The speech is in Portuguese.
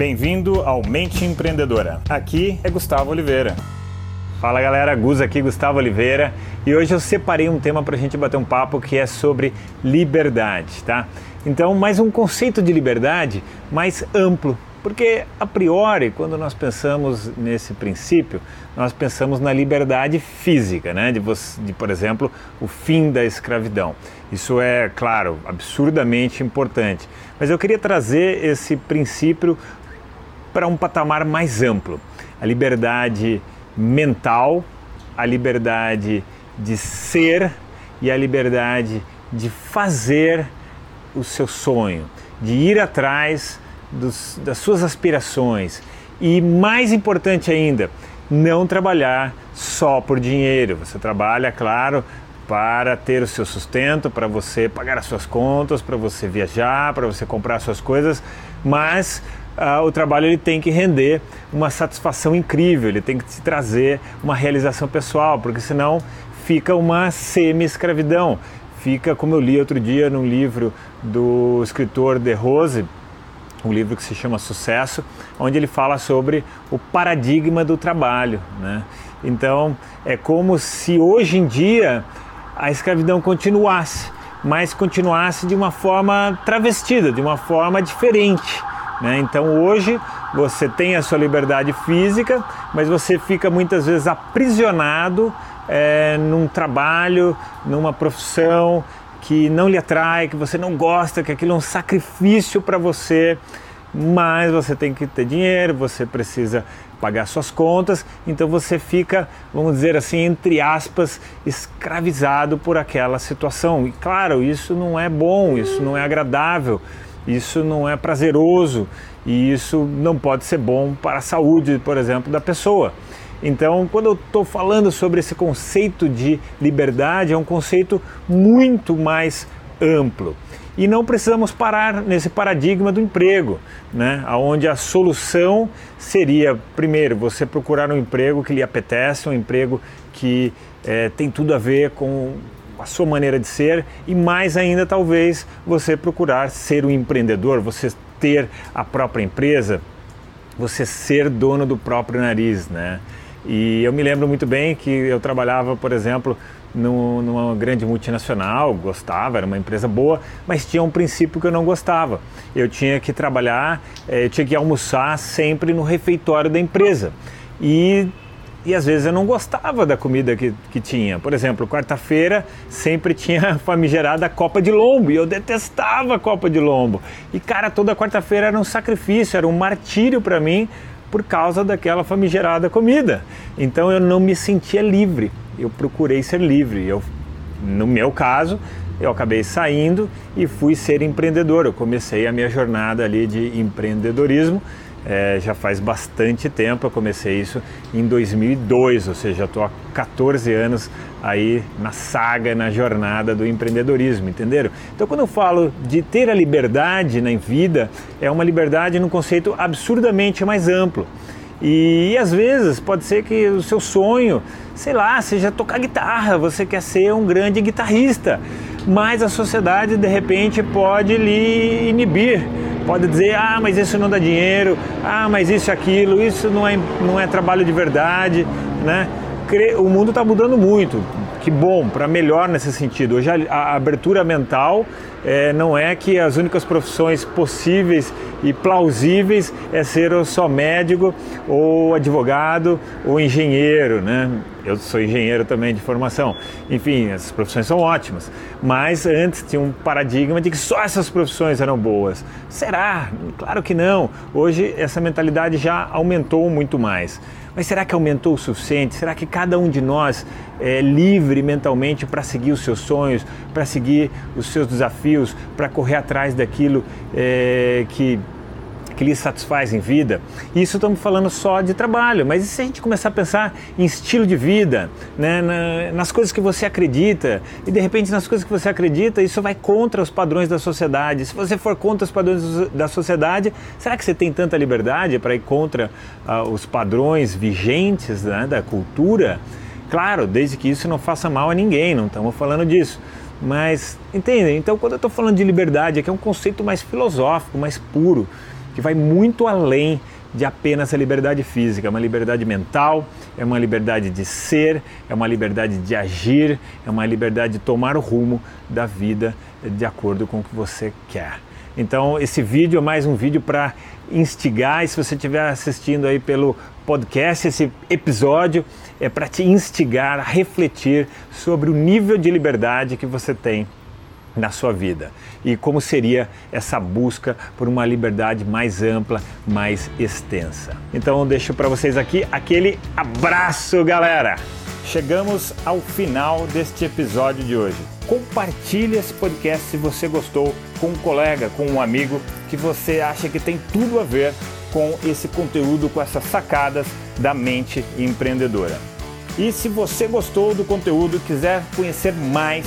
Bem-vindo ao Mente Empreendedora. Aqui é Gustavo Oliveira. Fala galera, Gus aqui, Gustavo Oliveira, e hoje eu separei um tema para a gente bater um papo que é sobre liberdade, tá? Então, mais um conceito de liberdade mais amplo, porque a priori, quando nós pensamos nesse princípio, nós pensamos na liberdade física, né? De, você, de, por exemplo, o fim da escravidão. Isso é, claro, absurdamente importante. Mas eu queria trazer esse princípio para um patamar mais amplo. A liberdade mental, a liberdade de ser e a liberdade de fazer o seu sonho, de ir atrás dos, das suas aspirações e, mais importante ainda, não trabalhar só por dinheiro. Você trabalha, claro, para ter o seu sustento, para você pagar as suas contas, para você viajar, para você comprar as suas coisas, mas uh, o trabalho ele tem que render uma satisfação incrível, ele tem que te trazer uma realização pessoal, porque senão fica uma semi-escravidão. Fica, como eu li outro dia num livro do escritor De Rose, um livro que se chama Sucesso, onde ele fala sobre o paradigma do trabalho. Né? Então, é como se hoje em dia a escravidão continuasse, mas continuasse de uma forma travestida, de uma forma diferente. Né? Então hoje você tem a sua liberdade física, mas você fica muitas vezes aprisionado é, num trabalho, numa profissão que não lhe atrai, que você não gosta, que aquilo é um sacrifício para você, mas você tem que ter dinheiro, você precisa pagar suas contas, então você fica, vamos dizer assim, entre aspas, escravizado por aquela situação. E claro, isso não é bom, isso não é agradável isso não é prazeroso e isso não pode ser bom para a saúde, por exemplo, da pessoa. Então, quando eu estou falando sobre esse conceito de liberdade, é um conceito muito mais amplo. E não precisamos parar nesse paradigma do emprego, né? onde a solução seria, primeiro, você procurar um emprego que lhe apetece, um emprego que é, tem tudo a ver com a sua maneira de ser e mais ainda talvez você procurar ser um empreendedor, você ter a própria empresa, você ser dono do próprio nariz, né? E eu me lembro muito bem que eu trabalhava, por exemplo, no, numa grande multinacional, gostava, era uma empresa boa, mas tinha um princípio que eu não gostava. Eu tinha que trabalhar, eh, eu tinha que almoçar sempre no refeitório da empresa. E e às vezes eu não gostava da comida que, que tinha. Por exemplo, quarta-feira sempre tinha famigerada copa de lombo e eu detestava a copa de lombo. E cara, toda quarta-feira era um sacrifício, era um martírio para mim por causa daquela famigerada comida. Então eu não me sentia livre. Eu procurei ser livre. Eu, no meu caso, eu acabei saindo e fui ser empreendedor. Eu comecei a minha jornada ali de empreendedorismo é, já faz bastante tempo, eu comecei isso em 2002, ou seja, estou há 14 anos aí na saga, na jornada do empreendedorismo, entenderam? Então quando eu falo de ter a liberdade na vida, é uma liberdade num conceito absurdamente mais amplo. E, e, às vezes pode ser que o seu sonho, sei lá, seja tocar guitarra, você quer ser um grande guitarrista, mas a sociedade de repente pode lhe inibir pode dizer, ah, mas isso não dá dinheiro, ah, mas isso aquilo, isso não é, não é trabalho de verdade, né? O mundo está mudando muito, que bom, para melhor nesse sentido. Hoje a, a abertura mental é, não é que as únicas profissões possíveis e plausíveis é ser só médico ou advogado ou engenheiro, né? Eu sou engenheiro também de formação. Enfim, essas profissões são ótimas. Mas antes tinha um paradigma de que só essas profissões eram boas. Será? Claro que não. Hoje essa mentalidade já aumentou muito mais. Mas será que aumentou o suficiente? Será que cada um de nós é livre mentalmente para seguir os seus sonhos, para seguir os seus desafios, para correr atrás daquilo é, que que lhe satisfaz em vida. Isso estamos falando só de trabalho, mas e se a gente começar a pensar em estilo de vida, né, na, nas coisas que você acredita, e de repente nas coisas que você acredita, isso vai contra os padrões da sociedade. Se você for contra os padrões da sociedade, será que você tem tanta liberdade para ir contra uh, os padrões vigentes né, da cultura? Claro, desde que isso não faça mal a ninguém, não estamos falando disso. Mas, entendem? Então, quando eu estou falando de liberdade, aqui é um conceito mais filosófico, mais puro. Que vai muito além de apenas a liberdade física, é uma liberdade mental, é uma liberdade de ser, é uma liberdade de agir, é uma liberdade de tomar o rumo da vida de acordo com o que você quer. Então, esse vídeo é mais um vídeo para instigar, e se você estiver assistindo aí pelo podcast, esse episódio é para te instigar a refletir sobre o nível de liberdade que você tem na sua vida e como seria essa busca por uma liberdade mais ampla, mais extensa. Então deixo para vocês aqui aquele abraço, galera. Chegamos ao final deste episódio de hoje. Compartilhe esse podcast se você gostou com um colega, com um amigo que você acha que tem tudo a ver com esse conteúdo, com essas sacadas da mente empreendedora. E se você gostou do conteúdo quiser conhecer mais,